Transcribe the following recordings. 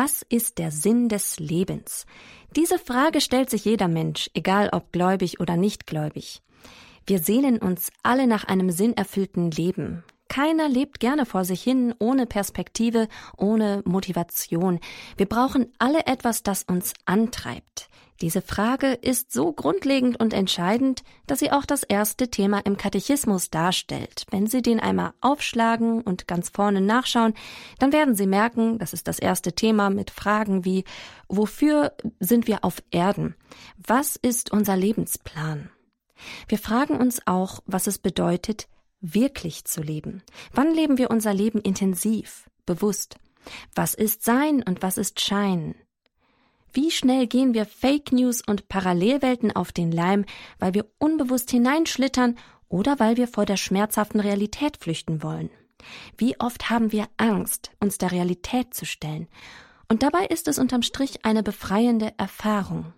Was ist der Sinn des Lebens? Diese Frage stellt sich jeder Mensch, egal ob gläubig oder nicht gläubig. Wir sehnen uns alle nach einem sinnerfüllten Leben. Keiner lebt gerne vor sich hin, ohne Perspektive, ohne Motivation. Wir brauchen alle etwas, das uns antreibt. Diese Frage ist so grundlegend und entscheidend, dass sie auch das erste Thema im Katechismus darstellt. Wenn Sie den einmal aufschlagen und ganz vorne nachschauen, dann werden Sie merken, das ist das erste Thema mit Fragen wie Wofür sind wir auf Erden? Was ist unser Lebensplan? Wir fragen uns auch, was es bedeutet, wirklich zu leben. Wann leben wir unser Leben intensiv, bewusst? Was ist Sein und was ist Schein? Wie schnell gehen wir Fake News und Parallelwelten auf den Leim, weil wir unbewusst hineinschlittern oder weil wir vor der schmerzhaften Realität flüchten wollen? Wie oft haben wir Angst, uns der Realität zu stellen? Und dabei ist es unterm Strich eine befreiende Erfahrung.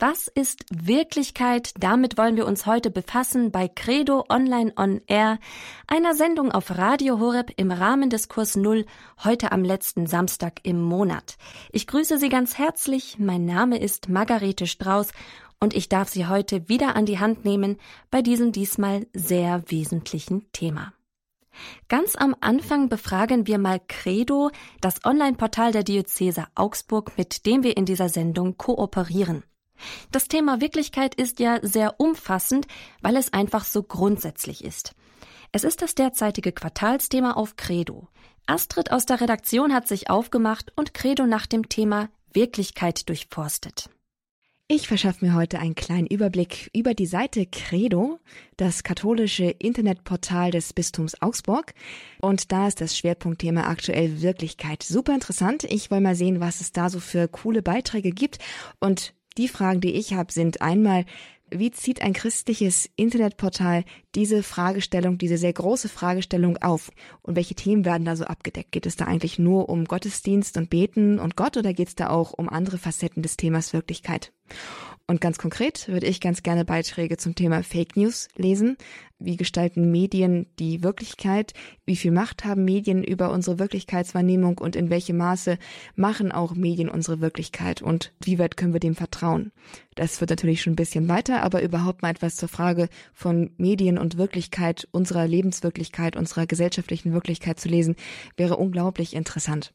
Was ist Wirklichkeit? Damit wollen wir uns heute befassen bei Credo Online on Air, einer Sendung auf Radio Horeb im Rahmen des Kurs Null, heute am letzten Samstag im Monat. Ich grüße Sie ganz herzlich. Mein Name ist Margarete Strauß und ich darf Sie heute wieder an die Hand nehmen bei diesem diesmal sehr wesentlichen Thema. Ganz am Anfang befragen wir mal Credo, das Online-Portal der Diözese Augsburg, mit dem wir in dieser Sendung kooperieren. Das Thema Wirklichkeit ist ja sehr umfassend, weil es einfach so grundsätzlich ist. Es ist das derzeitige Quartalsthema auf Credo. Astrid aus der Redaktion hat sich aufgemacht und Credo nach dem Thema Wirklichkeit durchforstet. Ich verschaffe mir heute einen kleinen Überblick über die Seite Credo, das katholische Internetportal des Bistums Augsburg. Und da ist das Schwerpunktthema aktuell Wirklichkeit. Super interessant. Ich will mal sehen, was es da so für coole Beiträge gibt. Und die Fragen, die ich habe, sind einmal, wie zieht ein christliches Internetportal diese Fragestellung, diese sehr große Fragestellung auf? Und welche Themen werden da so abgedeckt? Geht es da eigentlich nur um Gottesdienst und Beten und Gott oder geht es da auch um andere Facetten des Themas Wirklichkeit? Und ganz konkret würde ich ganz gerne Beiträge zum Thema Fake News lesen. Wie gestalten Medien die Wirklichkeit? Wie viel Macht haben Medien über unsere Wirklichkeitswahrnehmung und in welchem Maße machen auch Medien unsere Wirklichkeit und wie weit können wir dem vertrauen? Das wird natürlich schon ein bisschen weiter, aber überhaupt mal etwas zur Frage von Medien und Wirklichkeit, unserer Lebenswirklichkeit, unserer gesellschaftlichen Wirklichkeit zu lesen, wäre unglaublich interessant.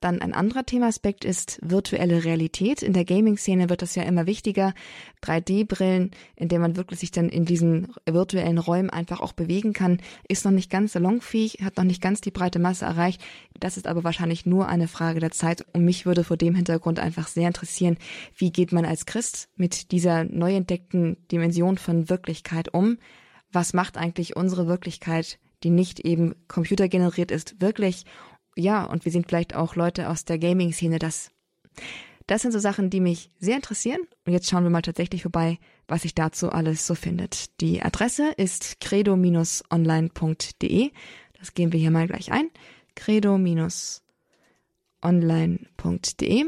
Dann ein anderer Themaaspekt ist virtuelle Realität. In der Gaming-Szene wird das ja immer wichtiger. 3D-Brillen, in der man wirklich sich dann in diesen virtuellen Räumen einfach auch bewegen kann, ist noch nicht ganz salonfähig, hat noch nicht ganz die breite Masse erreicht. Das ist aber wahrscheinlich nur eine Frage der Zeit. Und mich würde vor dem Hintergrund einfach sehr interessieren, wie geht man als Christ mit dieser neu entdeckten Dimension von Wirklichkeit um? Was macht eigentlich unsere Wirklichkeit, die nicht eben computergeneriert ist, wirklich? Ja, und wir sind vielleicht auch Leute aus der Gaming-Szene. Das, das sind so Sachen, die mich sehr interessieren. Und jetzt schauen wir mal tatsächlich vorbei, was sich dazu alles so findet. Die Adresse ist credo-online.de. Das gehen wir hier mal gleich ein. credo-online.de.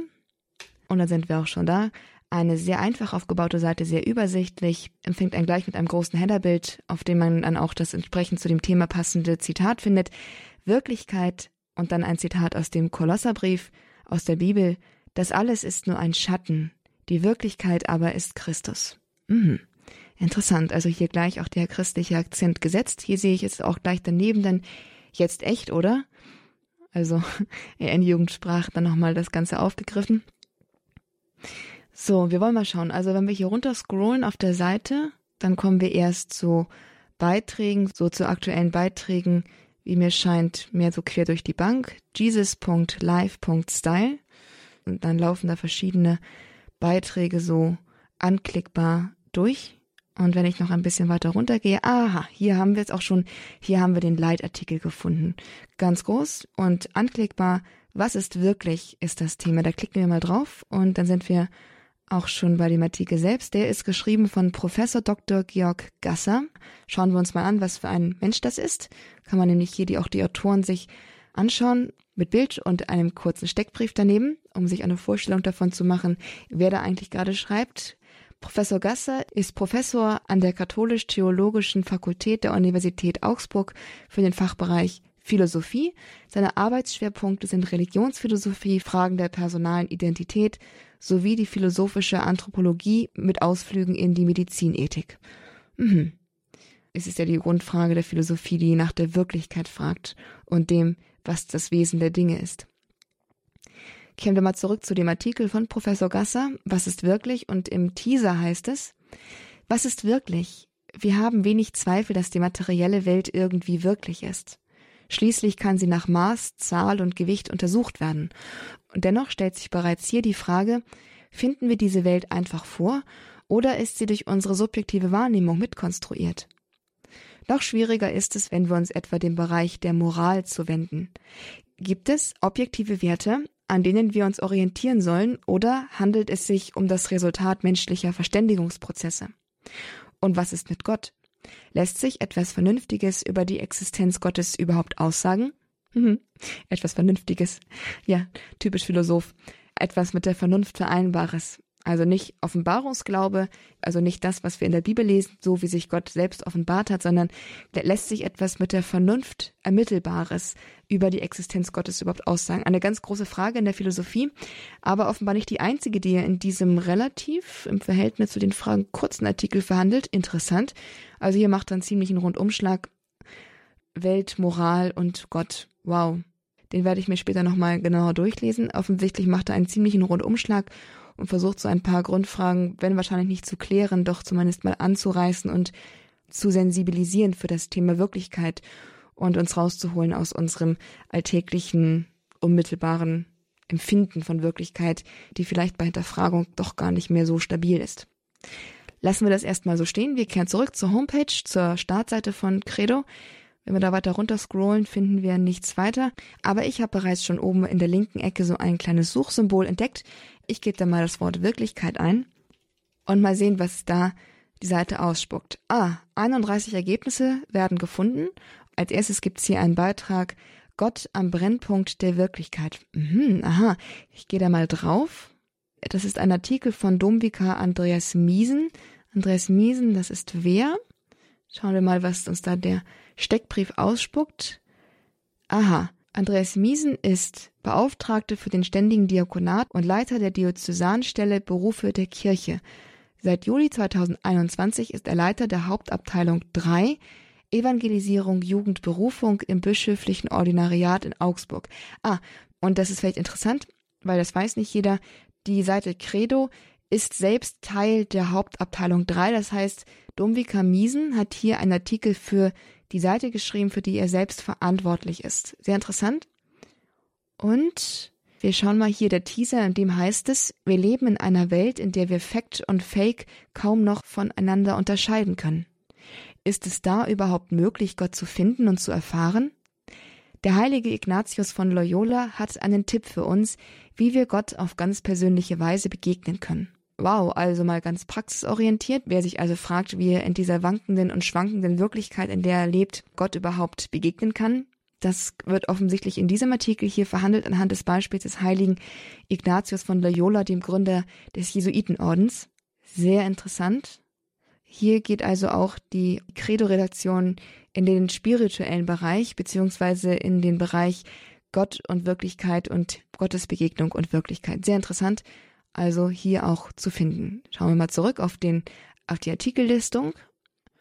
Und dann sind wir auch schon da. Eine sehr einfach aufgebaute Seite, sehr übersichtlich, empfängt einen gleich mit einem großen Headerbild, auf dem man dann auch das entsprechend zu dem Thema passende Zitat findet. Wirklichkeit und dann ein Zitat aus dem Kolosserbrief, aus der Bibel, das alles ist nur ein Schatten, die Wirklichkeit aber ist Christus. Mhm. Interessant, also hier gleich auch der christliche Akzent gesetzt. Hier sehe ich jetzt auch gleich daneben dann jetzt echt, oder? Also in Jugendsprach dann nochmal das Ganze aufgegriffen. So, wir wollen mal schauen. Also wenn wir hier runter scrollen auf der Seite, dann kommen wir erst zu Beiträgen, so zu aktuellen Beiträgen wie mir scheint, mehr so quer durch die Bank. Jesus.live.style. Und dann laufen da verschiedene Beiträge so anklickbar durch. Und wenn ich noch ein bisschen weiter runtergehe, aha, hier haben wir es auch schon, hier haben wir den Leitartikel gefunden. Ganz groß und anklickbar. Was ist wirklich, ist das Thema. Da klicken wir mal drauf und dann sind wir auch schon bei dem Artikel selbst. Der ist geschrieben von Professor Dr. Georg Gasser. Schauen wir uns mal an, was für ein Mensch das ist. Kann man nämlich hier die, auch die Autoren sich anschauen mit Bild und einem kurzen Steckbrief daneben, um sich eine Vorstellung davon zu machen, wer da eigentlich gerade schreibt. Professor Gasser ist Professor an der Katholisch-Theologischen Fakultät der Universität Augsburg für den Fachbereich Philosophie. Seine Arbeitsschwerpunkte sind Religionsphilosophie, Fragen der personalen Identität sowie die philosophische Anthropologie mit Ausflügen in die Medizinethik. Mhm. Es ist ja die Grundfrage der Philosophie, die nach der Wirklichkeit fragt und dem, was das Wesen der Dinge ist. Kehren wir mal zurück zu dem Artikel von Professor Gasser. Was ist wirklich? Und im Teaser heißt es, was ist wirklich? Wir haben wenig Zweifel, dass die materielle Welt irgendwie wirklich ist. Schließlich kann sie nach Maß, Zahl und Gewicht untersucht werden. Und dennoch stellt sich bereits hier die Frage, finden wir diese Welt einfach vor oder ist sie durch unsere subjektive Wahrnehmung mitkonstruiert? Noch schwieriger ist es, wenn wir uns etwa dem Bereich der Moral zuwenden. Gibt es objektive Werte, an denen wir uns orientieren sollen, oder handelt es sich um das Resultat menschlicher Verständigungsprozesse? Und was ist mit Gott? Lässt sich etwas Vernünftiges über die Existenz Gottes überhaupt aussagen? Mhm. Etwas Vernünftiges. Ja, typisch Philosoph. Etwas mit der Vernunft Vereinbares. Also nicht Offenbarungsglaube, also nicht das, was wir in der Bibel lesen, so wie sich Gott selbst offenbart hat, sondern lässt sich etwas mit der Vernunft Ermittelbares über die Existenz Gottes überhaupt aussagen. Eine ganz große Frage in der Philosophie, aber offenbar nicht die einzige, die er in diesem relativ im Verhältnis zu den Fragen kurzen Artikel verhandelt. Interessant. Also hier macht er einen ziemlichen Rundumschlag. Welt, Moral und Gott. Wow. Den werde ich mir später nochmal genauer durchlesen. Offensichtlich macht er einen ziemlichen Rundumschlag und versucht so ein paar Grundfragen, wenn wahrscheinlich nicht zu klären, doch zumindest mal anzureißen und zu sensibilisieren für das Thema Wirklichkeit und uns rauszuholen aus unserem alltäglichen, unmittelbaren Empfinden von Wirklichkeit, die vielleicht bei Hinterfragung doch gar nicht mehr so stabil ist. Lassen wir das erstmal so stehen. Wir kehren zurück zur Homepage, zur Startseite von Credo. Wenn wir da weiter runter scrollen, finden wir nichts weiter. Aber ich habe bereits schon oben in der linken Ecke so ein kleines Suchsymbol entdeckt. Ich gebe da mal das Wort Wirklichkeit ein und mal sehen, was da die Seite ausspuckt. Ah, 31 Ergebnisse werden gefunden. Als erstes gibt's hier einen Beitrag Gott am Brennpunkt der Wirklichkeit. Mhm, aha, ich gehe da mal drauf. Das ist ein Artikel von Domvikar Andreas Miesen. Andreas Miesen, das ist wer? Schauen wir mal, was uns da der Steckbrief ausspuckt. Aha, Andreas Miesen ist Beauftragte für den ständigen Diakonat und Leiter der Diözesanstelle Berufe der Kirche. Seit Juli 2021 ist er Leiter der Hauptabteilung 3 Evangelisierung Jugendberufung im bischöflichen Ordinariat in Augsburg. Ah, und das ist vielleicht interessant, weil das weiß nicht jeder. Die Seite Credo ist selbst Teil der Hauptabteilung 3. Das heißt, Domvika Miesen hat hier einen Artikel für die Seite geschrieben, für die er selbst verantwortlich ist. Sehr interessant. Und wir schauen mal hier der Teaser, in dem heißt es, wir leben in einer Welt, in der wir Fact und Fake kaum noch voneinander unterscheiden können. Ist es da überhaupt möglich, Gott zu finden und zu erfahren? Der heilige Ignatius von Loyola hat einen Tipp für uns, wie wir Gott auf ganz persönliche Weise begegnen können. Wow, also mal ganz praxisorientiert. Wer sich also fragt, wie er in dieser wankenden und schwankenden Wirklichkeit, in der er lebt, Gott überhaupt begegnen kann, das wird offensichtlich in diesem Artikel hier verhandelt anhand des Beispiels des heiligen Ignatius von Loyola, dem Gründer des Jesuitenordens. Sehr interessant. Hier geht also auch die Credo-Redaktion in den spirituellen Bereich, beziehungsweise in den Bereich Gott und Wirklichkeit und Gottesbegegnung und Wirklichkeit. Sehr interessant also hier auch zu finden. Schauen wir mal zurück auf, den, auf die Artikellistung.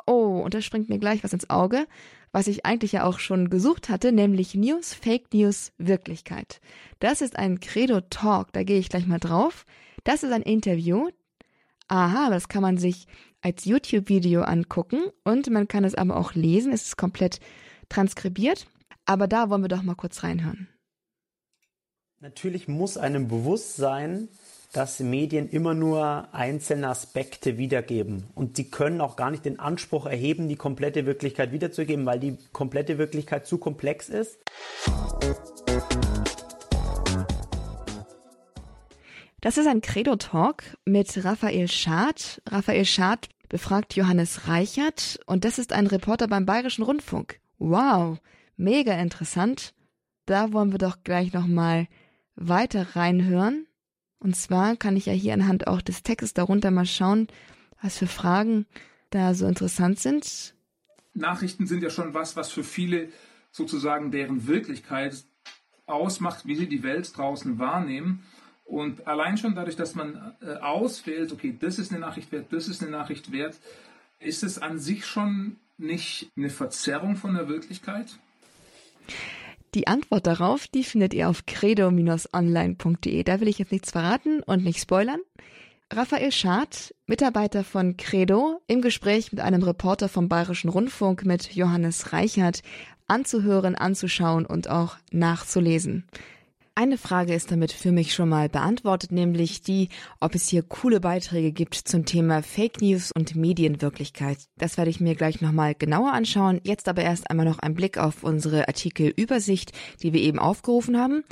Oh, und da springt mir gleich was ins Auge, was ich eigentlich ja auch schon gesucht hatte, nämlich News, Fake News, Wirklichkeit. Das ist ein Credo Talk, da gehe ich gleich mal drauf. Das ist ein Interview. Aha, das kann man sich als YouTube-Video angucken und man kann es aber auch lesen. Es ist komplett transkribiert. Aber da wollen wir doch mal kurz reinhören. Natürlich muss einem bewusst sein, dass Medien immer nur einzelne Aspekte wiedergeben. Und die können auch gar nicht den Anspruch erheben, die komplette Wirklichkeit wiederzugeben, weil die komplette Wirklichkeit zu komplex ist. Das ist ein Credo-Talk mit Raphael Schad. Raphael Schad befragt Johannes Reichert und das ist ein Reporter beim Bayerischen Rundfunk. Wow, mega interessant. Da wollen wir doch gleich nochmal weiter reinhören. Und zwar kann ich ja hier anhand auch des Textes darunter mal schauen, was für Fragen da so interessant sind. Nachrichten sind ja schon was, was für viele sozusagen deren Wirklichkeit ausmacht, wie sie die Welt draußen wahrnehmen. Und allein schon dadurch, dass man äh, auswählt, okay, das ist eine Nachricht wert, das ist eine Nachricht wert, ist es an sich schon nicht eine Verzerrung von der Wirklichkeit? Die Antwort darauf, die findet ihr auf credo-online.de. Da will ich jetzt nichts verraten und nicht spoilern. Raphael Schad, Mitarbeiter von Credo, im Gespräch mit einem Reporter vom Bayerischen Rundfunk mit Johannes Reichert, anzuhören, anzuschauen und auch nachzulesen. Eine Frage ist damit für mich schon mal beantwortet, nämlich die, ob es hier coole Beiträge gibt zum Thema Fake News und Medienwirklichkeit. Das werde ich mir gleich nochmal genauer anschauen. Jetzt aber erst einmal noch ein Blick auf unsere Artikelübersicht, die wir eben aufgerufen haben.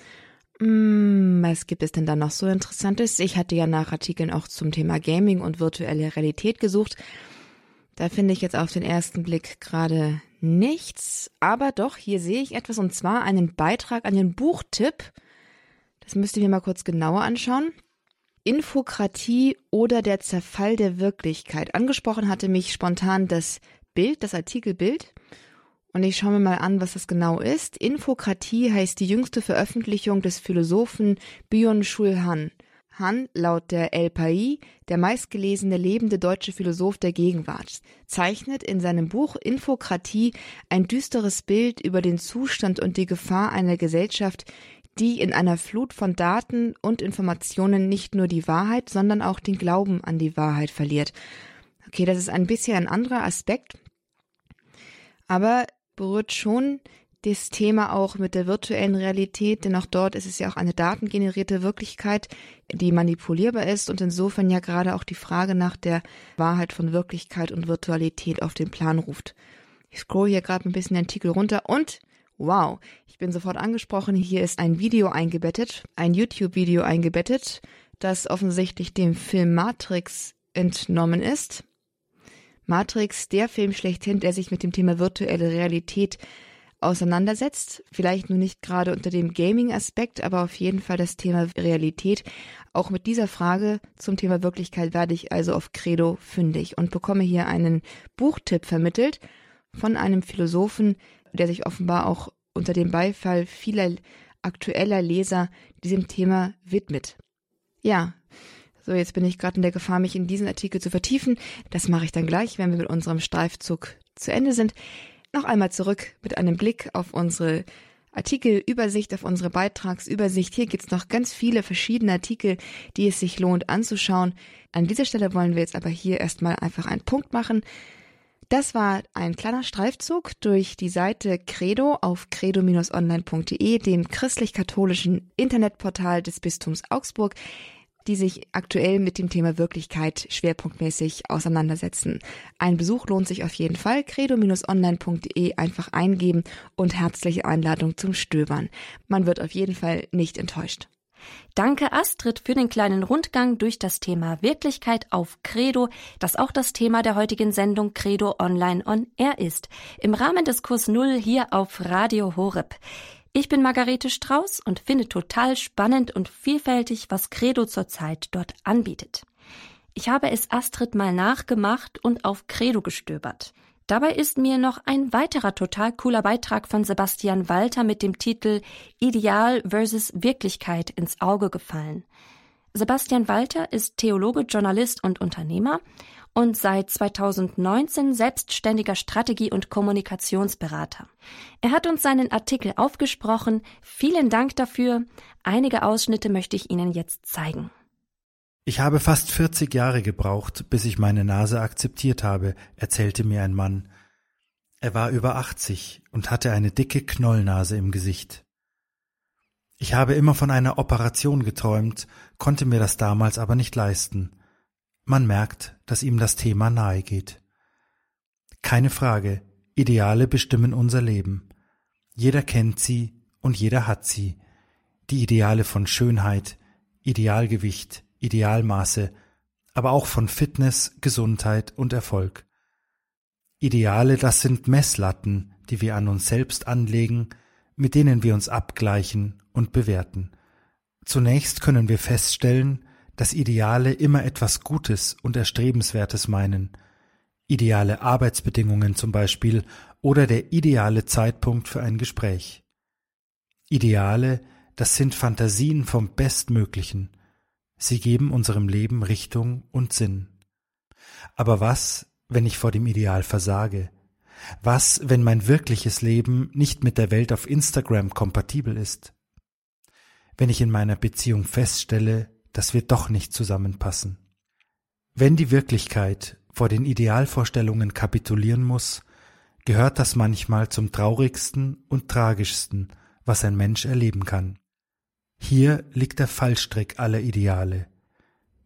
Hm, was gibt es denn da noch so Interessantes? Ich hatte ja nach Artikeln auch zum Thema Gaming und virtuelle Realität gesucht. Da finde ich jetzt auf den ersten Blick gerade nichts, aber doch, hier sehe ich etwas und zwar einen Beitrag an den Buchtipp das müsst ihr mir mal kurz genauer anschauen. Infokratie oder der Zerfall der Wirklichkeit. Angesprochen hatte mich spontan das Bild, das Artikelbild. Und ich schaue mir mal an, was das genau ist. Infokratie heißt die jüngste Veröffentlichung des Philosophen Byung-Chul Han. Han, laut der El Pai, der meistgelesene lebende deutsche Philosoph der Gegenwart, zeichnet in seinem Buch Infokratie ein düsteres Bild über den Zustand und die Gefahr einer Gesellschaft, die in einer Flut von Daten und Informationen nicht nur die Wahrheit, sondern auch den Glauben an die Wahrheit verliert. Okay, das ist ein bisschen ein anderer Aspekt, aber berührt schon das Thema auch mit der virtuellen Realität, denn auch dort ist es ja auch eine datengenerierte Wirklichkeit, die manipulierbar ist und insofern ja gerade auch die Frage nach der Wahrheit von Wirklichkeit und Virtualität auf den Plan ruft. Ich scroll hier gerade ein bisschen den Artikel runter und Wow, ich bin sofort angesprochen. Hier ist ein Video eingebettet, ein YouTube-Video eingebettet, das offensichtlich dem Film Matrix entnommen ist. Matrix, der Film schlechthin, der sich mit dem Thema virtuelle Realität auseinandersetzt. Vielleicht nur nicht gerade unter dem Gaming-Aspekt, aber auf jeden Fall das Thema Realität. Auch mit dieser Frage zum Thema Wirklichkeit werde ich also auf Credo fündig und bekomme hier einen Buchtipp vermittelt von einem Philosophen, der sich offenbar auch unter dem Beifall vieler aktueller Leser diesem Thema widmet. Ja, so jetzt bin ich gerade in der Gefahr, mich in diesen Artikel zu vertiefen. Das mache ich dann gleich, wenn wir mit unserem Streifzug zu Ende sind. Noch einmal zurück mit einem Blick auf unsere Artikelübersicht, auf unsere Beitragsübersicht. Hier gibt's noch ganz viele verschiedene Artikel, die es sich lohnt anzuschauen. An dieser Stelle wollen wir jetzt aber hier erstmal einfach einen Punkt machen. Das war ein kleiner Streifzug durch die Seite Credo auf credo-online.de, dem christlich-katholischen Internetportal des Bistums Augsburg, die sich aktuell mit dem Thema Wirklichkeit schwerpunktmäßig auseinandersetzen. Ein Besuch lohnt sich auf jeden Fall. credo-online.de einfach eingeben und herzliche Einladung zum Stöbern. Man wird auf jeden Fall nicht enttäuscht. Danke Astrid für den kleinen Rundgang durch das Thema Wirklichkeit auf Credo, das auch das Thema der heutigen Sendung Credo Online on Air ist. Im Rahmen des Kurs Null hier auf Radio Horeb. Ich bin Margarete Strauß und finde total spannend und vielfältig, was Credo zurzeit dort anbietet. Ich habe es Astrid mal nachgemacht und auf Credo gestöbert. Dabei ist mir noch ein weiterer total cooler Beitrag von Sebastian Walter mit dem Titel Ideal versus Wirklichkeit ins Auge gefallen. Sebastian Walter ist Theologe, Journalist und Unternehmer und seit 2019 selbstständiger Strategie- und Kommunikationsberater. Er hat uns seinen Artikel aufgesprochen. Vielen Dank dafür. Einige Ausschnitte möchte ich Ihnen jetzt zeigen. Ich habe fast 40 Jahre gebraucht, bis ich meine Nase akzeptiert habe, erzählte mir ein Mann. Er war über 80 und hatte eine dicke Knollnase im Gesicht. Ich habe immer von einer Operation geträumt, konnte mir das damals aber nicht leisten. Man merkt, dass ihm das Thema nahe geht. Keine Frage, Ideale bestimmen unser Leben. Jeder kennt sie und jeder hat sie. Die Ideale von Schönheit, Idealgewicht, Idealmaße, aber auch von Fitness, Gesundheit und Erfolg. Ideale, das sind Messlatten, die wir an uns selbst anlegen, mit denen wir uns abgleichen und bewerten. Zunächst können wir feststellen, dass Ideale immer etwas Gutes und Erstrebenswertes meinen. ideale Arbeitsbedingungen zum Beispiel oder der ideale Zeitpunkt für ein Gespräch. Ideale, das sind Fantasien vom Bestmöglichen. Sie geben unserem Leben Richtung und Sinn. Aber was, wenn ich vor dem Ideal versage? Was, wenn mein wirkliches Leben nicht mit der Welt auf Instagram kompatibel ist? Wenn ich in meiner Beziehung feststelle, dass wir doch nicht zusammenpassen? Wenn die Wirklichkeit vor den Idealvorstellungen kapitulieren muss, gehört das manchmal zum traurigsten und tragischsten, was ein Mensch erleben kann. Hier liegt der Fallstrick aller Ideale.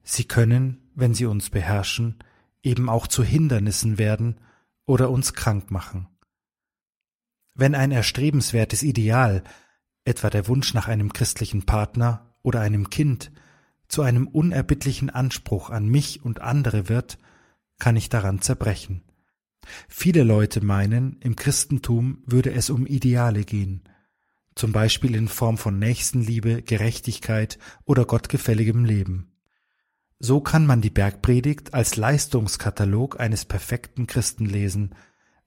Sie können, wenn sie uns beherrschen, eben auch zu Hindernissen werden oder uns krank machen. Wenn ein erstrebenswertes Ideal, etwa der Wunsch nach einem christlichen Partner oder einem Kind, zu einem unerbittlichen Anspruch an mich und andere wird, kann ich daran zerbrechen. Viele Leute meinen, im Christentum würde es um Ideale gehen, zum Beispiel in Form von Nächstenliebe, Gerechtigkeit oder gottgefälligem Leben. So kann man die Bergpredigt als Leistungskatalog eines perfekten Christen lesen,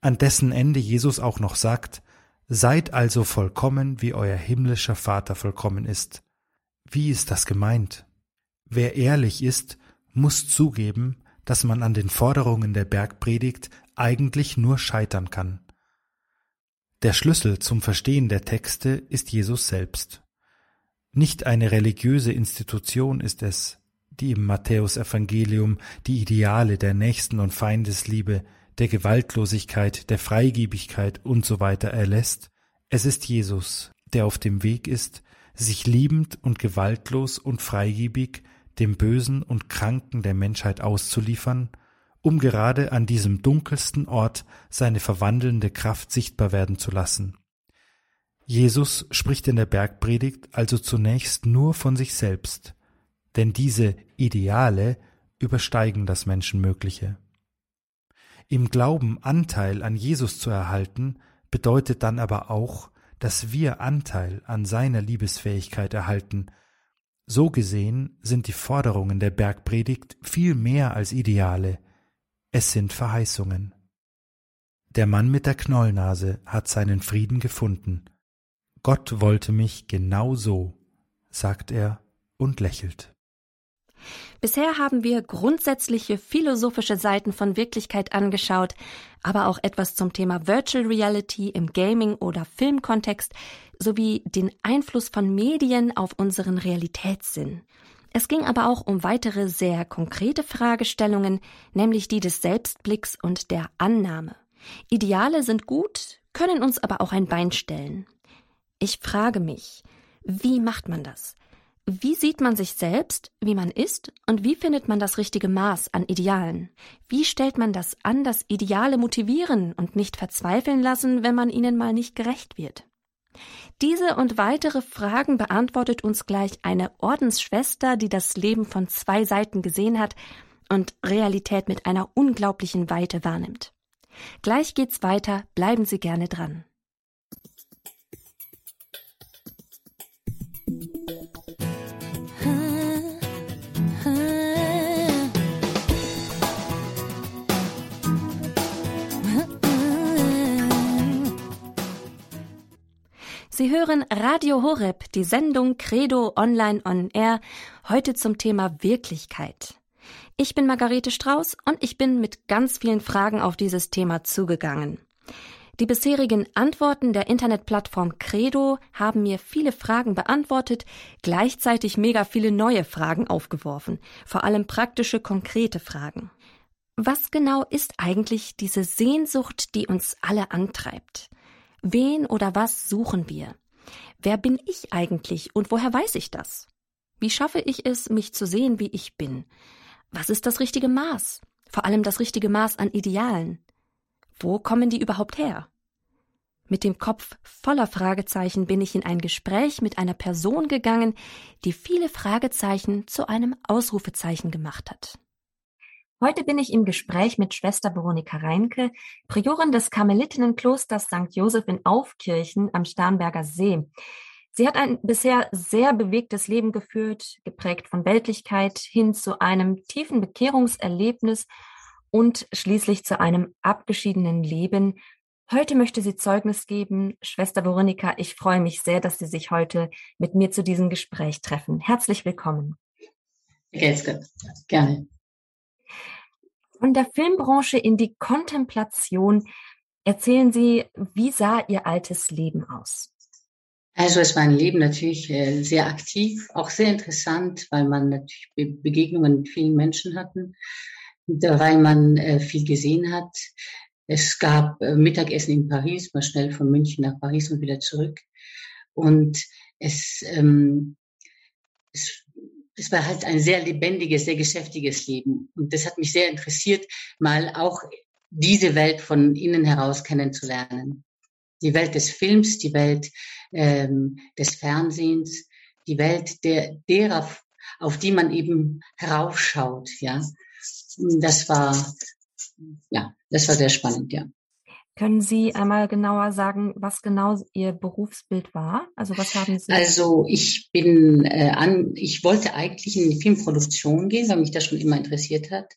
an dessen Ende Jesus auch noch sagt, Seid also vollkommen, wie euer himmlischer Vater vollkommen ist. Wie ist das gemeint? Wer ehrlich ist, muss zugeben, dass man an den Forderungen der Bergpredigt eigentlich nur scheitern kann. Der Schlüssel zum Verstehen der Texte ist Jesus selbst. Nicht eine religiöse Institution ist es, die im Matthäusevangelium die Ideale der Nächsten- und Feindesliebe, der Gewaltlosigkeit, der Freigebigkeit usw. So erlässt, es ist Jesus, der auf dem Weg ist, sich liebend und gewaltlos und freigebig dem Bösen und Kranken der Menschheit auszuliefern, um gerade an diesem dunkelsten Ort seine verwandelnde Kraft sichtbar werden zu lassen. Jesus spricht in der Bergpredigt also zunächst nur von sich selbst, denn diese Ideale übersteigen das Menschenmögliche. Im Glauben Anteil an Jesus zu erhalten, bedeutet dann aber auch, dass wir Anteil an seiner Liebesfähigkeit erhalten, so gesehen sind die Forderungen der Bergpredigt viel mehr als Ideale, es sind Verheißungen. Der Mann mit der Knollnase hat seinen Frieden gefunden. Gott wollte mich genau so, sagt er und lächelt. Bisher haben wir grundsätzliche philosophische Seiten von Wirklichkeit angeschaut, aber auch etwas zum Thema Virtual Reality im Gaming- oder Filmkontext sowie den Einfluss von Medien auf unseren Realitätssinn. Es ging aber auch um weitere sehr konkrete Fragestellungen, nämlich die des Selbstblicks und der Annahme. Ideale sind gut, können uns aber auch ein Bein stellen. Ich frage mich, wie macht man das? Wie sieht man sich selbst, wie man ist, und wie findet man das richtige Maß an Idealen? Wie stellt man das an, dass Ideale motivieren und nicht verzweifeln lassen, wenn man ihnen mal nicht gerecht wird? Diese und weitere Fragen beantwortet uns gleich eine Ordensschwester, die das Leben von zwei Seiten gesehen hat und Realität mit einer unglaublichen Weite wahrnimmt. Gleich geht's weiter, bleiben Sie gerne dran. Sie hören Radio Horeb, die Sendung Credo Online on Air, heute zum Thema Wirklichkeit. Ich bin Margarete Strauß und ich bin mit ganz vielen Fragen auf dieses Thema zugegangen. Die bisherigen Antworten der Internetplattform Credo haben mir viele Fragen beantwortet, gleichzeitig mega viele neue Fragen aufgeworfen, vor allem praktische, konkrete Fragen. Was genau ist eigentlich diese Sehnsucht, die uns alle antreibt? Wen oder was suchen wir? Wer bin ich eigentlich und woher weiß ich das? Wie schaffe ich es, mich zu sehen, wie ich bin? Was ist das richtige Maß? Vor allem das richtige Maß an Idealen. Wo kommen die überhaupt her? Mit dem Kopf voller Fragezeichen bin ich in ein Gespräch mit einer Person gegangen, die viele Fragezeichen zu einem Ausrufezeichen gemacht hat. Heute bin ich im Gespräch mit Schwester Veronika Reinke, Priorin des Karmelitinnenklosters St. Joseph in Aufkirchen am Starnberger See. Sie hat ein bisher sehr bewegtes Leben geführt, geprägt von Weltlichkeit hin zu einem tiefen Bekehrungserlebnis und schließlich zu einem abgeschiedenen Leben. Heute möchte sie Zeugnis geben. Schwester Veronika, ich freue mich sehr, dass Sie sich heute mit mir zu diesem Gespräch treffen. Herzlich willkommen. Gerne. Von der Filmbranche in die Kontemplation. Erzählen Sie, wie sah Ihr altes Leben aus? Also es war ein Leben natürlich äh, sehr aktiv, auch sehr interessant, weil man natürlich Begegnungen mit vielen Menschen hatten, weil man äh, viel gesehen hat. Es gab äh, Mittagessen in Paris, mal schnell von München nach Paris und wieder zurück. Und es, ähm, es, es war halt ein sehr lebendiges, sehr geschäftiges Leben. Und das hat mich sehr interessiert, mal auch diese Welt von innen heraus kennenzulernen die Welt des Films, die Welt ähm, des Fernsehens, die Welt der, derer, auf die man eben heraufschaut, ja. Das war, ja, das war sehr spannend, ja. Können Sie einmal genauer sagen, was genau Ihr Berufsbild war? Also was haben Sie? Also ich bin äh, an, ich wollte eigentlich in die Filmproduktion gehen, weil mich das schon immer interessiert hat.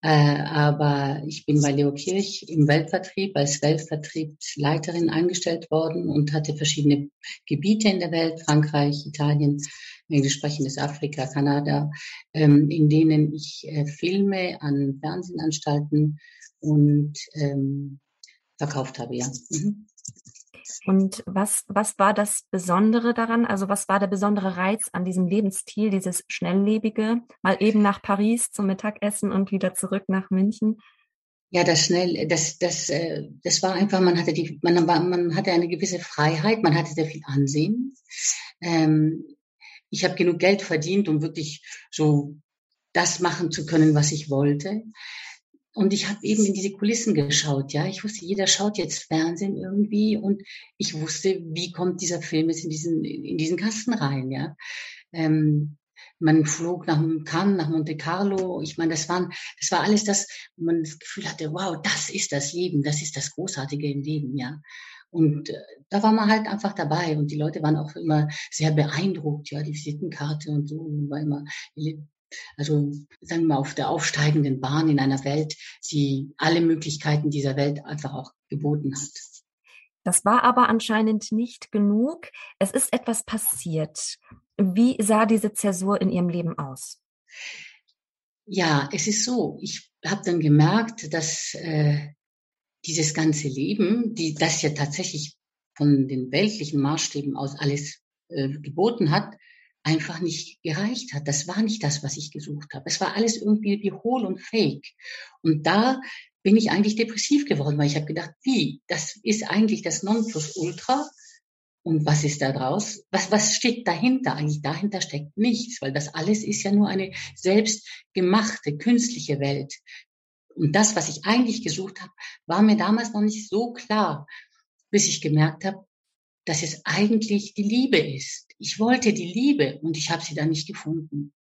Äh, aber ich bin bei Leo Kirch im Weltvertrieb als Weltvertriebsleiterin eingestellt worden und hatte verschiedene Gebiete in der Welt, Frankreich, Italien, Englisch sprechendes Afrika, Kanada, ähm, in denen ich äh, Filme an Fernsehanstalten und ähm, verkauft habe, ja. Mhm. Und was, was war das Besondere daran? Also was war der besondere Reiz an diesem Lebensstil, dieses Schnelllebige? Mal eben nach Paris zum Mittagessen und wieder zurück nach München? Ja, das schnell, das, das, äh, das war einfach, man hatte die, man, man hatte eine gewisse Freiheit, man hatte sehr viel Ansehen. Ähm, ich habe genug Geld verdient, um wirklich so das machen zu können, was ich wollte. Und ich habe eben in diese Kulissen geschaut, ja. Ich wusste, jeder schaut jetzt Fernsehen irgendwie und ich wusste, wie kommt dieser Film jetzt in diesen, in diesen Kasten rein, ja. Ähm, man flog nach Cannes, nach Monte Carlo. Ich meine, das waren, das war alles das, wo man das Gefühl hatte, wow, das ist das Leben, das ist das Großartige im Leben, ja. Und äh, da war man halt einfach dabei und die Leute waren auch immer sehr beeindruckt, ja, die Visitenkarte und so, war immer also sagen wir mal auf der aufsteigenden Bahn in einer Welt, die alle Möglichkeiten dieser Welt einfach auch geboten hat. Das war aber anscheinend nicht genug. Es ist etwas passiert. Wie sah diese Zäsur in Ihrem Leben aus? Ja, es ist so. Ich habe dann gemerkt, dass äh, dieses ganze Leben, die das ja tatsächlich von den weltlichen Maßstäben aus alles äh, geboten hat, einfach nicht gereicht hat. Das war nicht das, was ich gesucht habe. Es war alles irgendwie wie hohl und fake. Und da bin ich eigentlich depressiv geworden, weil ich habe gedacht, wie, das ist eigentlich das Nonplusultra. Und was ist da draus? Was, was steckt dahinter? Eigentlich dahinter steckt nichts, weil das alles ist ja nur eine selbstgemachte, künstliche Welt. Und das, was ich eigentlich gesucht habe, war mir damals noch nicht so klar, bis ich gemerkt habe, dass es eigentlich die Liebe ist. Ich wollte die Liebe und ich habe sie dann nicht gefunden.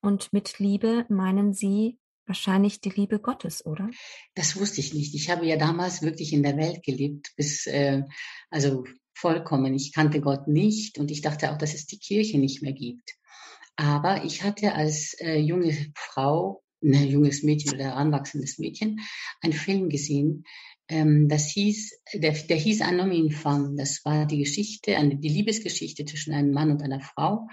Und mit Liebe meinen Sie wahrscheinlich die Liebe Gottes, oder? Das wusste ich nicht. Ich habe ja damals wirklich in der Welt gelebt, bis äh, also vollkommen. Ich kannte Gott nicht und ich dachte auch, dass es die Kirche nicht mehr gibt. Aber ich hatte als äh, junge Frau, ein junges Mädchen oder heranwachsendes Mädchen, einen Film gesehen, ähm, das hieß, der, der hieß homme femme. Das war die Geschichte, eine, die Liebesgeschichte zwischen einem Mann und einer Frau.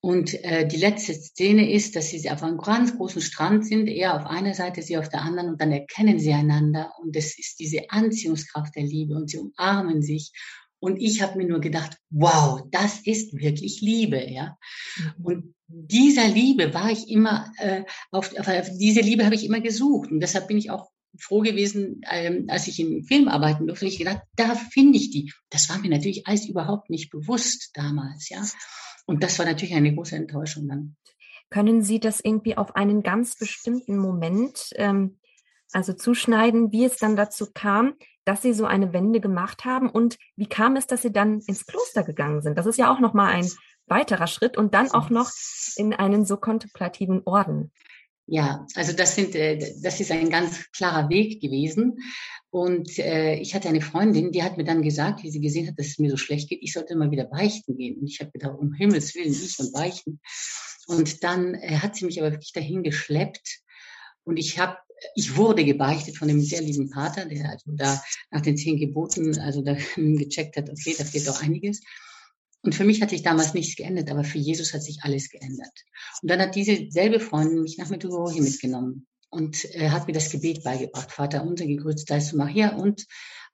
Und äh, die letzte Szene ist, dass sie auf einem ganz großen Strand sind, er auf einer Seite, sie auf der anderen, und dann erkennen sie einander. Und es ist diese Anziehungskraft der Liebe und sie umarmen sich. Und ich habe mir nur gedacht, wow, das ist wirklich Liebe, ja. Mhm. Und dieser Liebe war ich immer äh, auf, auf diese Liebe habe ich immer gesucht und deshalb bin ich auch froh gewesen, ähm, als ich im Film arbeiten durfte. Ich gedacht, da finde ich die. Das war mir natürlich alles überhaupt nicht bewusst damals, ja. Und das war natürlich eine große Enttäuschung dann. Können Sie das irgendwie auf einen ganz bestimmten Moment, ähm, also zuschneiden, wie es dann dazu kam, dass Sie so eine Wende gemacht haben und wie kam es, dass Sie dann ins Kloster gegangen sind? Das ist ja auch noch mal ein weiterer Schritt und dann auch noch in einen so kontemplativen Orden. Ja, also das sind, äh, das ist ein ganz klarer Weg gewesen. Und äh, ich hatte eine Freundin, die hat mir dann gesagt, wie sie gesehen hat, dass es mir so schlecht geht, ich sollte mal wieder beichten gehen. Und ich habe gedacht, um Himmels Willen, ich und beichten. Und dann äh, hat sie mich aber wirklich dahin geschleppt. Und ich habe ich wurde gebeichtet von einem sehr lieben Pater, der also da nach den zehn Geboten also da gecheckt hat, okay, da fehlt doch einiges. Und für mich hat sich damals nichts geändert, aber für Jesus hat sich alles geändert. Und dann hat diese selbe Freundin mich nach Medjugorje mitgenommen und äh, hat mir das Gebet beigebracht. Vater unser, gegrüßt seist du Maria und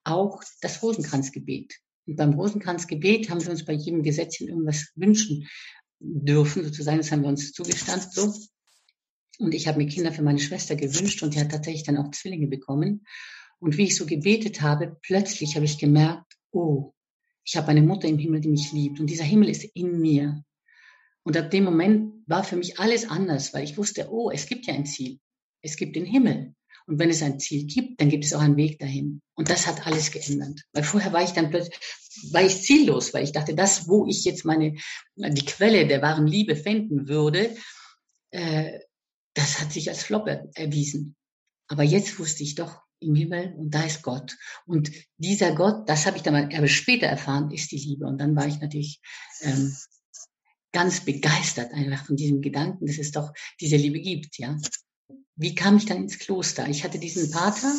auch das Rosenkranzgebet. Und beim Rosenkranzgebet haben wir uns bei jedem Gesetzchen irgendwas wünschen dürfen, sozusagen. Das haben wir uns zugestanden so. Und ich habe mir Kinder für meine Schwester gewünscht und die hat tatsächlich dann auch Zwillinge bekommen. Und wie ich so gebetet habe, plötzlich habe ich gemerkt, oh, ich habe eine Mutter im Himmel, die mich liebt. Und dieser Himmel ist in mir. Und ab dem Moment war für mich alles anders, weil ich wusste, oh, es gibt ja ein Ziel. Es gibt den Himmel. Und wenn es ein Ziel gibt, dann gibt es auch einen Weg dahin. Und das hat alles geändert. Weil vorher war ich dann plötzlich, war ich ziellos, weil ich dachte, das, wo ich jetzt meine, die Quelle der wahren Liebe finden würde, äh, das hat sich als Floppe erwiesen. Aber jetzt wusste ich doch, im Himmel und da ist Gott. Und dieser Gott, das habe ich dann mal aber später erfahren, ist die Liebe. Und dann war ich natürlich ähm, ganz begeistert einfach von diesem Gedanken, dass es doch diese Liebe gibt, ja. Wie kam ich dann ins Kloster? Ich hatte diesen Pater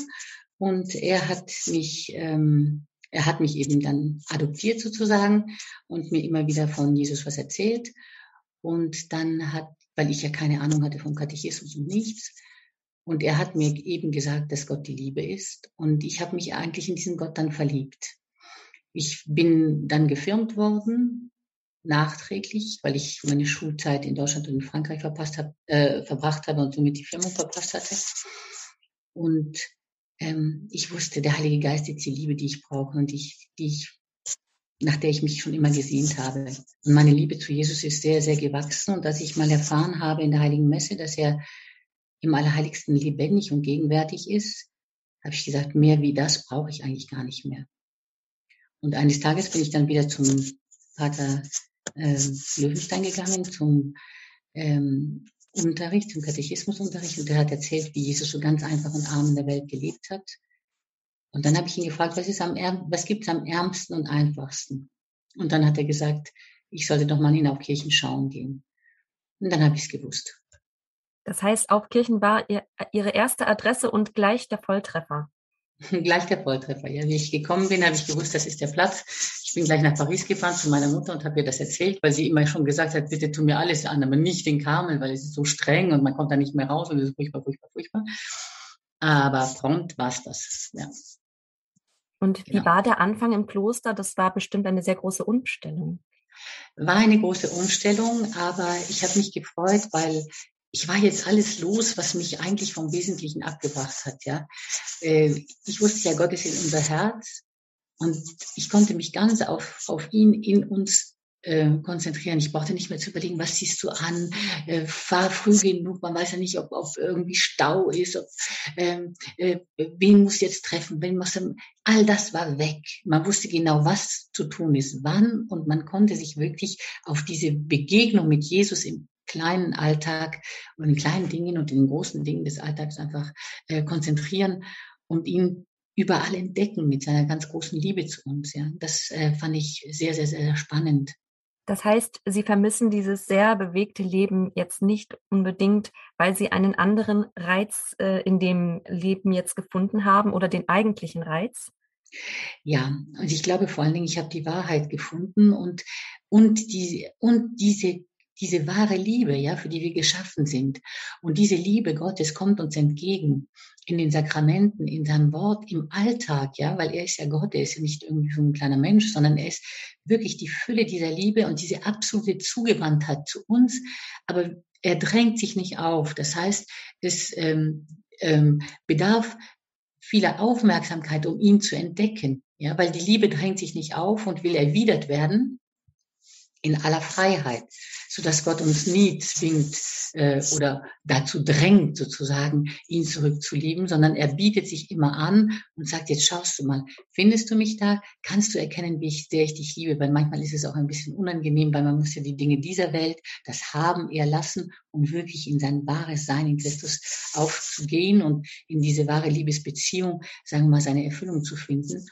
und er hat mich, ähm, er hat mich eben dann adoptiert sozusagen und mir immer wieder von Jesus was erzählt. Und dann hat weil ich ja keine Ahnung hatte vom Katechismus und nichts. Und er hat mir eben gesagt, dass Gott die Liebe ist. Und ich habe mich eigentlich in diesen Gott dann verliebt. Ich bin dann gefirmt worden, nachträglich, weil ich meine Schulzeit in Deutschland und in Frankreich verpasst hab, äh, verbracht habe und somit die Firmung verpasst hatte. Und ähm, ich wusste, der Heilige Geist ist die Liebe, die ich brauche und ich, die ich nach der ich mich schon immer gesehnt habe. Und meine Liebe zu Jesus ist sehr, sehr gewachsen. Und dass ich mal erfahren habe in der Heiligen Messe, dass er im Allerheiligsten lebendig und gegenwärtig ist, habe ich gesagt, mehr wie das brauche ich eigentlich gar nicht mehr. Und eines Tages bin ich dann wieder zum Pater äh, Löwenstein gegangen, zum ähm, Unterricht, zum Katechismusunterricht. Und der hat erzählt, wie Jesus so ganz einfach und arm in der Welt gelebt hat und dann habe ich ihn gefragt, was, ist am, was gibt es am ärmsten und einfachsten? Und dann hat er gesagt, ich sollte doch mal in Kirchen schauen gehen. Und dann habe ich es gewusst. Das heißt, auch Kirchen war ihr, Ihre erste Adresse und gleich der Volltreffer. gleich der Volltreffer, ja. Wie ich gekommen bin, habe ich gewusst, das ist der Platz. Ich bin gleich nach Paris gefahren zu meiner Mutter und habe ihr das erzählt, weil sie immer schon gesagt hat, bitte tu mir alles an, aber nicht den Karmel, weil es ist so streng und man kommt da nicht mehr raus und es ist furchtbar, furchtbar, furchtbar. Aber prompt war es das, ja. Und wie genau. war der Anfang im Kloster? Das war bestimmt eine sehr große Umstellung. War eine große Umstellung, aber ich habe mich gefreut, weil ich war jetzt alles los, was mich eigentlich vom Wesentlichen abgebracht hat. Ja, äh, ich wusste ja, Gott ist in unser Herz und ich konnte mich ganz auf, auf ihn in uns äh, konzentrieren. Ich brauchte nicht mehr zu überlegen, was siehst du an, äh, fahr früh genug, man weiß ja nicht, ob, ob irgendwie Stau ist, ob, ähm, äh, wen muss jetzt treffen, wen muss all das war weg. Man wusste genau, was zu tun ist, wann und man konnte sich wirklich auf diese Begegnung mit Jesus im kleinen Alltag und in kleinen Dingen und in den großen Dingen des Alltags einfach äh, konzentrieren und ihn überall entdecken mit seiner ganz großen Liebe zu uns. Ja, das äh, fand ich sehr, sehr, sehr spannend. Das heißt, Sie vermissen dieses sehr bewegte Leben jetzt nicht unbedingt, weil Sie einen anderen Reiz äh, in dem Leben jetzt gefunden haben oder den eigentlichen Reiz? Ja, und ich glaube vor allen Dingen, ich habe die Wahrheit gefunden und, und, die, und diese diese wahre Liebe, ja, für die wir geschaffen sind. Und diese Liebe Gottes kommt uns entgegen in den Sakramenten, in seinem Wort, im Alltag, ja, weil er ist ja Gott, er ist ja nicht irgendwie so ein kleiner Mensch, sondern er ist wirklich die Fülle dieser Liebe und diese absolute Zugewandtheit zu uns. Aber er drängt sich nicht auf. Das heißt, es ähm, ähm, bedarf vieler Aufmerksamkeit, um ihn zu entdecken. Ja, weil die Liebe drängt sich nicht auf und will erwidert werden, in aller Freiheit, so dass Gott uns nie zwingt äh, oder dazu drängt, sozusagen, ihn zurückzulieben, sondern er bietet sich immer an und sagt, jetzt schaust du mal, findest du mich da? Kannst du erkennen, wie ich, sehr ich dich liebe? Weil manchmal ist es auch ein bisschen unangenehm, weil man muss ja die Dinge dieser Welt, das Haben eher lassen, um wirklich in sein wahres Sein in Christus aufzugehen und in diese wahre Liebesbeziehung, sagen wir mal, seine Erfüllung zu finden.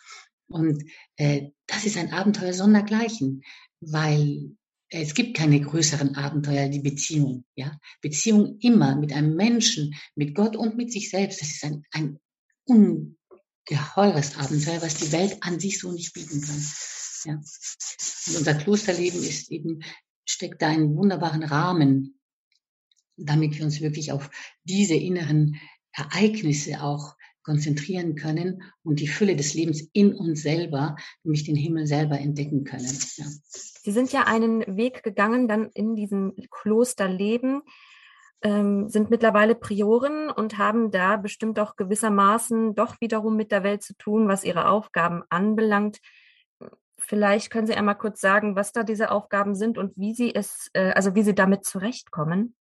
Und äh, das ist ein Abenteuer sondergleichen weil es gibt keine größeren Abenteuer, die Beziehung. Ja? Beziehung immer mit einem Menschen, mit Gott und mit sich selbst. Das ist ein, ein ungeheures Abenteuer, was die Welt an sich so nicht bieten kann. Ja? Und unser Klosterleben ist eben, steckt da einen wunderbaren Rahmen, damit wir uns wirklich auf diese inneren Ereignisse auch konzentrieren können und die Fülle des Lebens in uns selber, nämlich den Himmel selber entdecken können. Ja. Sie sind ja einen Weg gegangen, dann in diesem Klosterleben, ähm, sind mittlerweile Prioren und haben da bestimmt auch gewissermaßen doch wiederum mit der Welt zu tun, was ihre Aufgaben anbelangt. Vielleicht können Sie einmal kurz sagen, was da diese Aufgaben sind und wie Sie es, äh, also wie Sie damit zurechtkommen.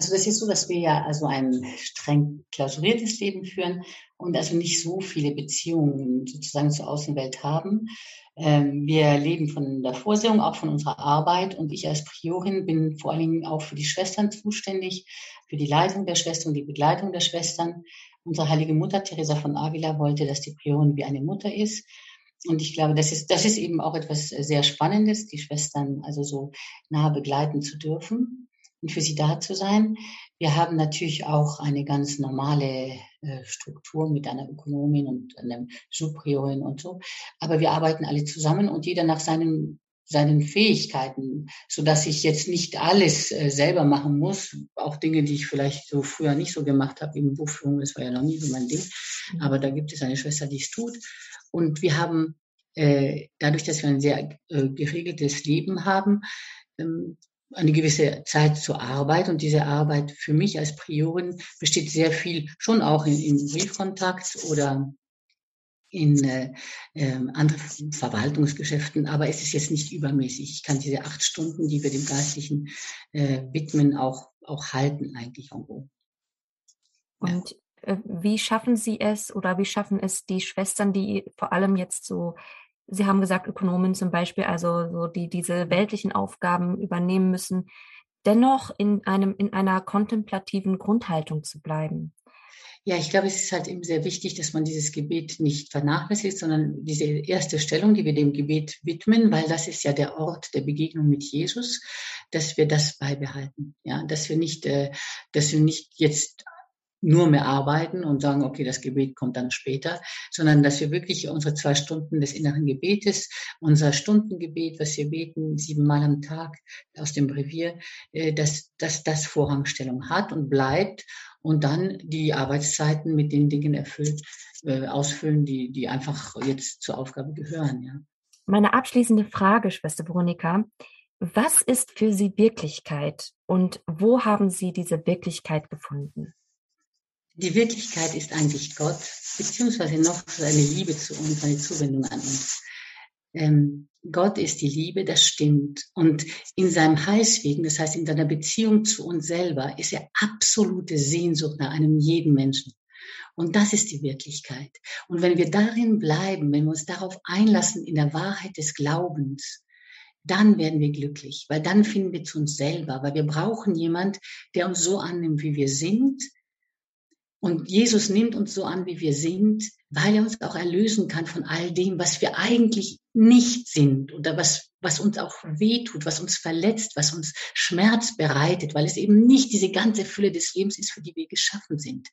Also das ist so, dass wir ja also ein streng klausuriertes Leben führen und also nicht so viele Beziehungen sozusagen zur Außenwelt haben. Ähm, wir leben von der Vorsehung, auch von unserer Arbeit und ich als Priorin bin vor allen Dingen auch für die Schwestern zuständig, für die Leitung der Schwestern, die Begleitung der Schwestern. Unsere heilige Mutter Teresa von Avila wollte, dass die Priorin wie eine Mutter ist. Und ich glaube, das ist, das ist eben auch etwas sehr Spannendes, die Schwestern also so nah begleiten zu dürfen und für sie da zu sein. Wir haben natürlich auch eine ganz normale äh, Struktur mit einer Ökonomin und einer Supriorin und so. Aber wir arbeiten alle zusammen und jeder nach seinen seinen Fähigkeiten, so dass ich jetzt nicht alles äh, selber machen muss, auch Dinge, die ich vielleicht so früher nicht so gemacht habe, eben Buchführung, das war ja noch nie so mein Ding, mhm. aber da gibt es eine Schwester, die es tut. Und wir haben äh, dadurch, dass wir ein sehr äh, geregeltes Leben haben, ähm, eine gewisse Zeit zur Arbeit und diese Arbeit für mich als Priorin besteht sehr viel schon auch in, in Briefkontakt oder in äh, äh, anderen Verwaltungsgeschäften, aber es ist jetzt nicht übermäßig. Ich kann diese acht Stunden, die wir dem Geistlichen äh, widmen, auch, auch halten eigentlich irgendwo. Und äh, wie schaffen Sie es oder wie schaffen es die Schwestern, die vor allem jetzt so Sie haben gesagt, Ökonomen zum Beispiel, also so die diese weltlichen Aufgaben übernehmen müssen, dennoch in einem in einer kontemplativen Grundhaltung zu bleiben. Ja, ich glaube, es ist halt eben sehr wichtig, dass man dieses Gebet nicht vernachlässigt, sondern diese erste Stellung, die wir dem Gebet widmen, weil das ist ja der Ort der Begegnung mit Jesus, dass wir das beibehalten. Ja, dass wir nicht, äh, dass wir nicht jetzt nur mehr arbeiten und sagen, okay, das Gebet kommt dann später, sondern dass wir wirklich unsere zwei Stunden des inneren Gebetes, unser Stundengebet, was wir beten, siebenmal am Tag aus dem Brevier, äh, dass, dass das Vorrangstellung hat und bleibt und dann die Arbeitszeiten mit den Dingen erfüllt, äh, ausfüllen, die, die einfach jetzt zur Aufgabe gehören. Ja. Meine abschließende Frage, Schwester Veronika, was ist für Sie Wirklichkeit und wo haben Sie diese Wirklichkeit gefunden? Die Wirklichkeit ist eigentlich Gott, beziehungsweise noch seine Liebe zu uns, seine Zuwendung an uns. Ähm, Gott ist die Liebe, das stimmt. Und in seinem Heilswegen, das heißt in seiner Beziehung zu uns selber, ist er absolute Sehnsucht nach einem jeden Menschen. Und das ist die Wirklichkeit. Und wenn wir darin bleiben, wenn wir uns darauf einlassen in der Wahrheit des Glaubens, dann werden wir glücklich, weil dann finden wir zu uns selber, weil wir brauchen jemand, der uns so annimmt, wie wir sind, und Jesus nimmt uns so an, wie wir sind, weil er uns auch erlösen kann von all dem, was wir eigentlich nicht sind oder was, was uns auch wehtut, was uns verletzt, was uns Schmerz bereitet, weil es eben nicht diese ganze Fülle des Lebens ist, für die wir geschaffen sind.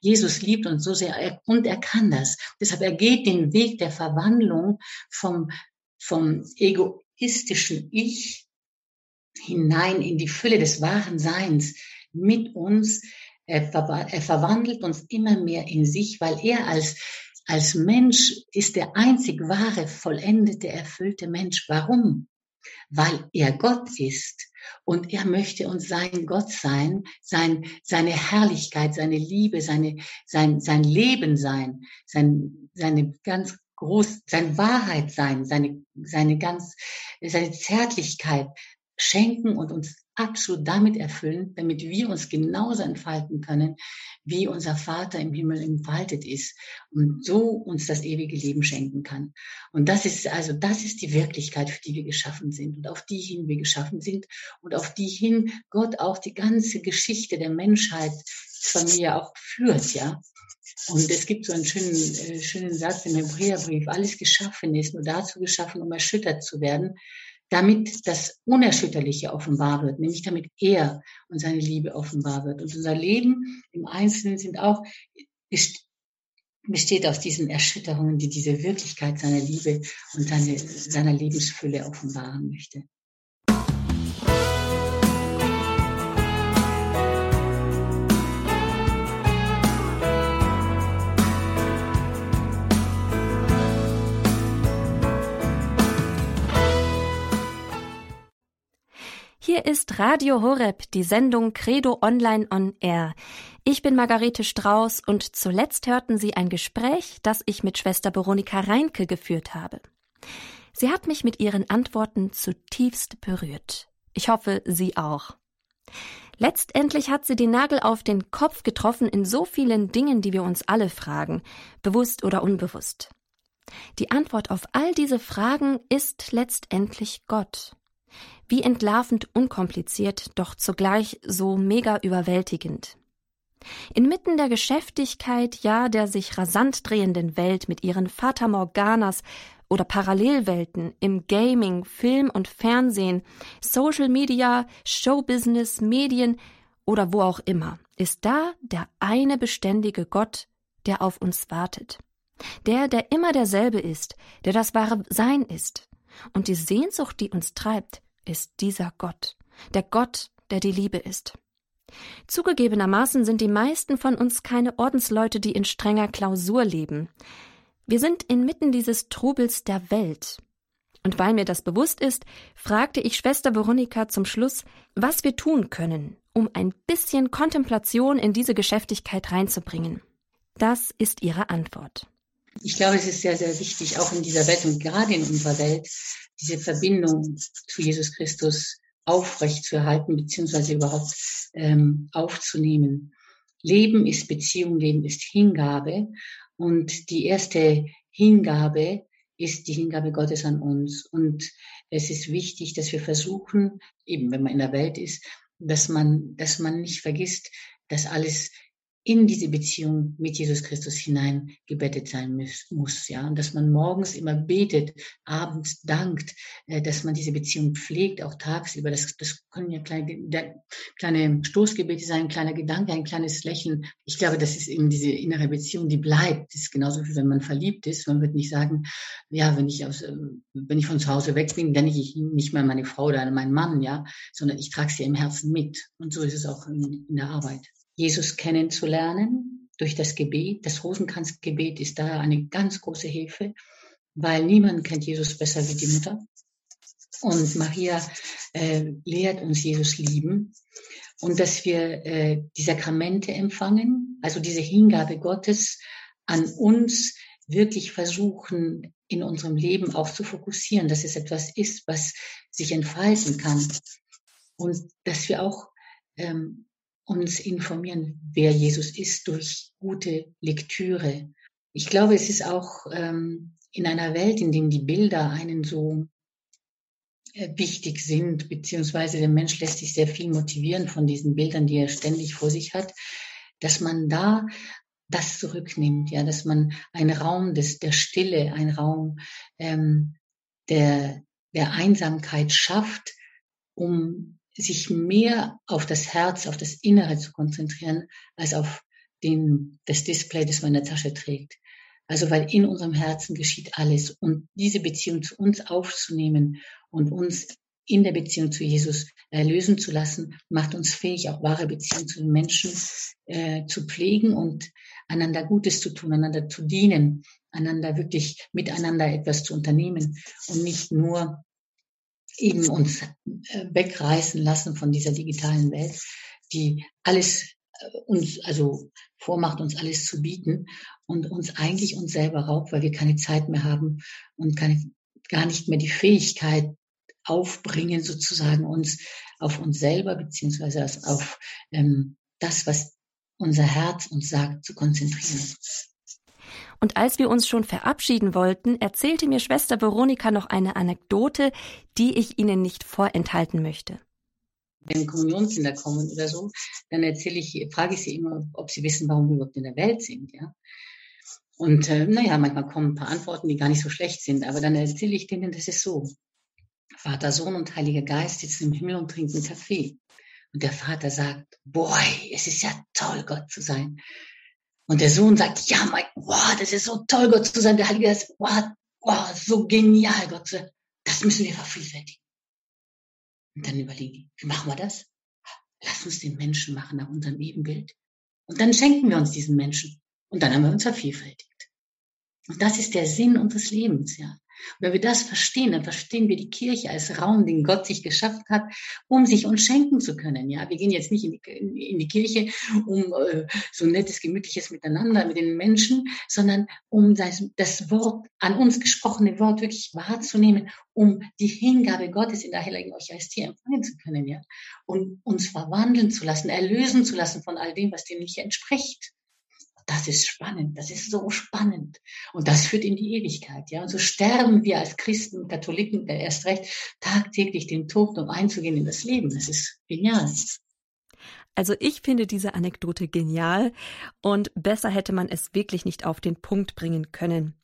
Jesus liebt uns so sehr und er kann das. Deshalb er geht den Weg der Verwandlung vom, vom egoistischen Ich hinein in die Fülle des wahren Seins mit uns, er, er verwandelt uns immer mehr in sich, weil er als als Mensch ist der einzig wahre, vollendete, erfüllte Mensch. Warum? Weil er Gott ist und er möchte uns sein Gott sein, sein, seine Herrlichkeit, seine Liebe, seine, sein, sein Leben sein, sein, seine ganz groß, seine Wahrheit sein, seine, seine ganz, seine Zärtlichkeit schenken und uns absolut damit erfüllen, damit wir uns genauso entfalten können, wie unser Vater im Himmel entfaltet ist und so uns das ewige Leben schenken kann. Und das ist also, das ist die Wirklichkeit, für die wir geschaffen sind und auf die hin wir geschaffen sind und auf die hin Gott auch die ganze Geschichte der Menschheitsfamilie auch führt, ja. Und es gibt so einen schönen, äh, schönen Satz im Hebräerbrief, alles geschaffen ist nur dazu geschaffen, um erschüttert zu werden damit das Unerschütterliche offenbar wird, nämlich damit er und seine Liebe offenbar wird. Und unser Leben im Einzelnen sind auch, besteht aus diesen Erschütterungen, die diese Wirklichkeit seiner Liebe und seine, seiner Lebensfülle offenbaren möchte. Hier ist Radio Horeb, die Sendung Credo Online on Air. Ich bin Margarete Strauß und zuletzt hörten Sie ein Gespräch, das ich mit Schwester Veronika Reinke geführt habe. Sie hat mich mit ihren Antworten zutiefst berührt. Ich hoffe, Sie auch. Letztendlich hat sie den Nagel auf den Kopf getroffen in so vielen Dingen, die wir uns alle fragen, bewusst oder unbewusst. Die Antwort auf all diese Fragen ist letztendlich Gott. Wie entlarvend unkompliziert, doch zugleich so mega überwältigend. Inmitten der Geschäftigkeit, ja der sich rasant drehenden Welt mit ihren Fata Morganas oder Parallelwelten im Gaming, Film und Fernsehen, Social Media, Showbusiness, Medien oder wo auch immer, ist da der eine beständige Gott, der auf uns wartet. Der, der immer derselbe ist, der das wahre Sein ist. Und die Sehnsucht, die uns treibt, ist dieser Gott, der Gott, der die Liebe ist. Zugegebenermaßen sind die meisten von uns keine Ordensleute, die in strenger Klausur leben. Wir sind inmitten dieses Trubels der Welt. Und weil mir das bewusst ist, fragte ich Schwester Veronika zum Schluss, was wir tun können, um ein bisschen Kontemplation in diese Geschäftigkeit reinzubringen. Das ist ihre Antwort. Ich glaube, es ist sehr, sehr wichtig, auch in dieser Welt und gerade in unserer Welt, diese Verbindung zu Jesus Christus aufrecht zu erhalten, beziehungsweise überhaupt ähm, aufzunehmen. Leben ist Beziehung, Leben ist Hingabe. Und die erste Hingabe ist die Hingabe Gottes an uns. Und es ist wichtig, dass wir versuchen, eben wenn man in der Welt ist, dass man, dass man nicht vergisst, dass alles in diese Beziehung mit Jesus Christus hinein gebettet sein muss, ja, und dass man morgens immer betet, abends dankt, äh, dass man diese Beziehung pflegt, auch tagsüber. Das, das können ja kleine, kleine Stoßgebete sein, ein kleiner Gedanke, ein kleines Lächeln. Ich glaube, das ist eben diese innere Beziehung, die bleibt. Das ist genauso wie wenn man verliebt ist. Man wird nicht sagen, ja, wenn ich aus, äh, wenn ich von zu Hause weg bin, dann ich nicht mehr meine Frau oder meinen Mann, ja, sondern ich trage sie im Herzen mit. Und so ist es auch in, in der Arbeit. Jesus kennenzulernen durch das Gebet. Das Rosenkranzgebet ist da eine ganz große Hilfe, weil niemand kennt Jesus besser wie die Mutter. Und Maria äh, lehrt uns Jesus lieben und dass wir äh, die Sakramente empfangen, also diese Hingabe Gottes an uns wirklich versuchen, in unserem Leben auch zu fokussieren, dass es etwas ist, was sich entfalten kann. Und dass wir auch ähm, uns informieren, wer Jesus ist, durch gute Lektüre. Ich glaube, es ist auch ähm, in einer Welt, in der die Bilder einen so äh, wichtig sind, beziehungsweise der Mensch lässt sich sehr viel motivieren von diesen Bildern, die er ständig vor sich hat, dass man da das zurücknimmt, ja, dass man einen Raum des, der Stille, einen Raum ähm, der, der Einsamkeit schafft, um sich mehr auf das Herz, auf das Innere zu konzentrieren, als auf den, das Display, das man in der Tasche trägt. Also weil in unserem Herzen geschieht alles und diese Beziehung zu uns aufzunehmen und uns in der Beziehung zu Jesus erlösen zu lassen, macht uns fähig, auch wahre Beziehungen zu den Menschen äh, zu pflegen und einander Gutes zu tun, einander zu dienen, einander wirklich miteinander etwas zu unternehmen und nicht nur eben uns äh, wegreißen lassen von dieser digitalen Welt, die alles äh, uns, also vormacht, uns alles zu bieten und uns eigentlich uns selber raubt, weil wir keine Zeit mehr haben und keine, gar nicht mehr die Fähigkeit aufbringen, sozusagen uns auf uns selber beziehungsweise auf ähm, das, was unser Herz uns sagt, zu konzentrieren. Und als wir uns schon verabschieden wollten, erzählte mir Schwester Veronika noch eine Anekdote, die ich Ihnen nicht vorenthalten möchte. Wenn Kommunionskinder kommen oder so, dann erzähle ich, frage ich sie immer, ob sie wissen, warum wir überhaupt in der Welt sind, ja. Und äh, naja, manchmal kommen ein paar Antworten, die gar nicht so schlecht sind, aber dann erzähle ich denen, das ist so. Vater, Sohn und Heiliger Geist sitzen im Himmel und trinken Kaffee. Und der Vater sagt, boy, es ist ja toll, Gott zu sein. Und der Sohn sagt, ja, mein, wow, das ist so toll, Gott zu sein. Der Heilige Geist, wow, wow, so genial, Gott zu sein. Das müssen wir vervielfältigen. Und dann überlegen die, wie machen wir das? Lass uns den Menschen machen nach unserem Ebenbild. Und dann schenken wir uns diesen Menschen. Und dann haben wir uns vervielfältigt. Und das ist der Sinn unseres Lebens, ja. Und wenn wir das verstehen, dann verstehen wir die Kirche als Raum, den Gott sich geschaffen hat, um sich uns schenken zu können. Ja, wir gehen jetzt nicht in die, in die Kirche, um äh, so ein nettes, gemütliches Miteinander mit den Menschen, sondern um das, das Wort, an uns gesprochene Wort wirklich wahrzunehmen, um die Hingabe Gottes in der Heiligen Eucharistie empfangen zu können, ja, und uns verwandeln zu lassen, erlösen zu lassen von all dem, was dem nicht entspricht. Das ist spannend, das ist so spannend. Und das führt in die Ewigkeit, ja. Und so sterben wir als Christen, Katholiken, der erst recht, tagtäglich den Tod, um einzugehen in das Leben. Das ist genial. Also ich finde diese Anekdote genial und besser hätte man es wirklich nicht auf den Punkt bringen können.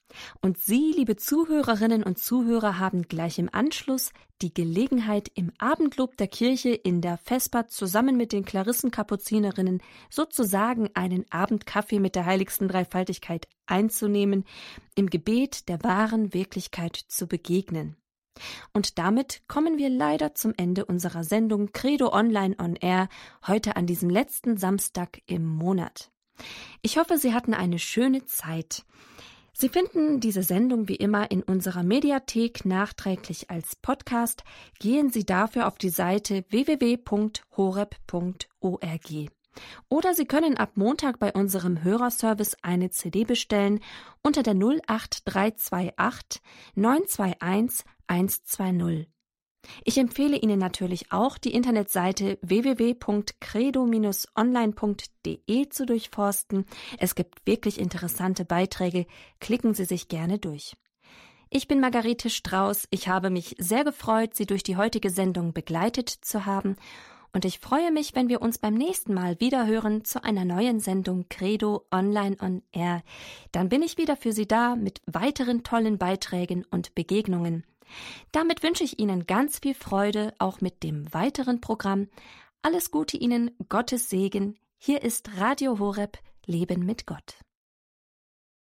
Und Sie, liebe Zuhörerinnen und Zuhörer, haben gleich im Anschluss die Gelegenheit, im Abendlob der Kirche in der Vesper zusammen mit den Klarissenkapuzinerinnen sozusagen einen Abendkaffee mit der heiligsten Dreifaltigkeit einzunehmen, im Gebet der wahren Wirklichkeit zu begegnen. Und damit kommen wir leider zum Ende unserer Sendung Credo Online on Air heute an diesem letzten Samstag im Monat. Ich hoffe, Sie hatten eine schöne Zeit. Sie finden diese Sendung wie immer in unserer Mediathek nachträglich als Podcast. Gehen Sie dafür auf die Seite www.horeb.org. Oder Sie können ab Montag bei unserem Hörerservice eine CD bestellen unter der 08328 921 120. Ich empfehle Ihnen natürlich auch, die Internetseite www.credo-online.de zu durchforsten. Es gibt wirklich interessante Beiträge. Klicken Sie sich gerne durch. Ich bin Margarete Strauß. Ich habe mich sehr gefreut, Sie durch die heutige Sendung begleitet zu haben. Und ich freue mich, wenn wir uns beim nächsten Mal wieder hören zu einer neuen Sendung Credo Online on Air. Dann bin ich wieder für Sie da mit weiteren tollen Beiträgen und Begegnungen. Damit wünsche ich Ihnen ganz viel Freude auch mit dem weiteren Programm. Alles Gute Ihnen, Gottes Segen. Hier ist Radio Horeb Leben mit Gott.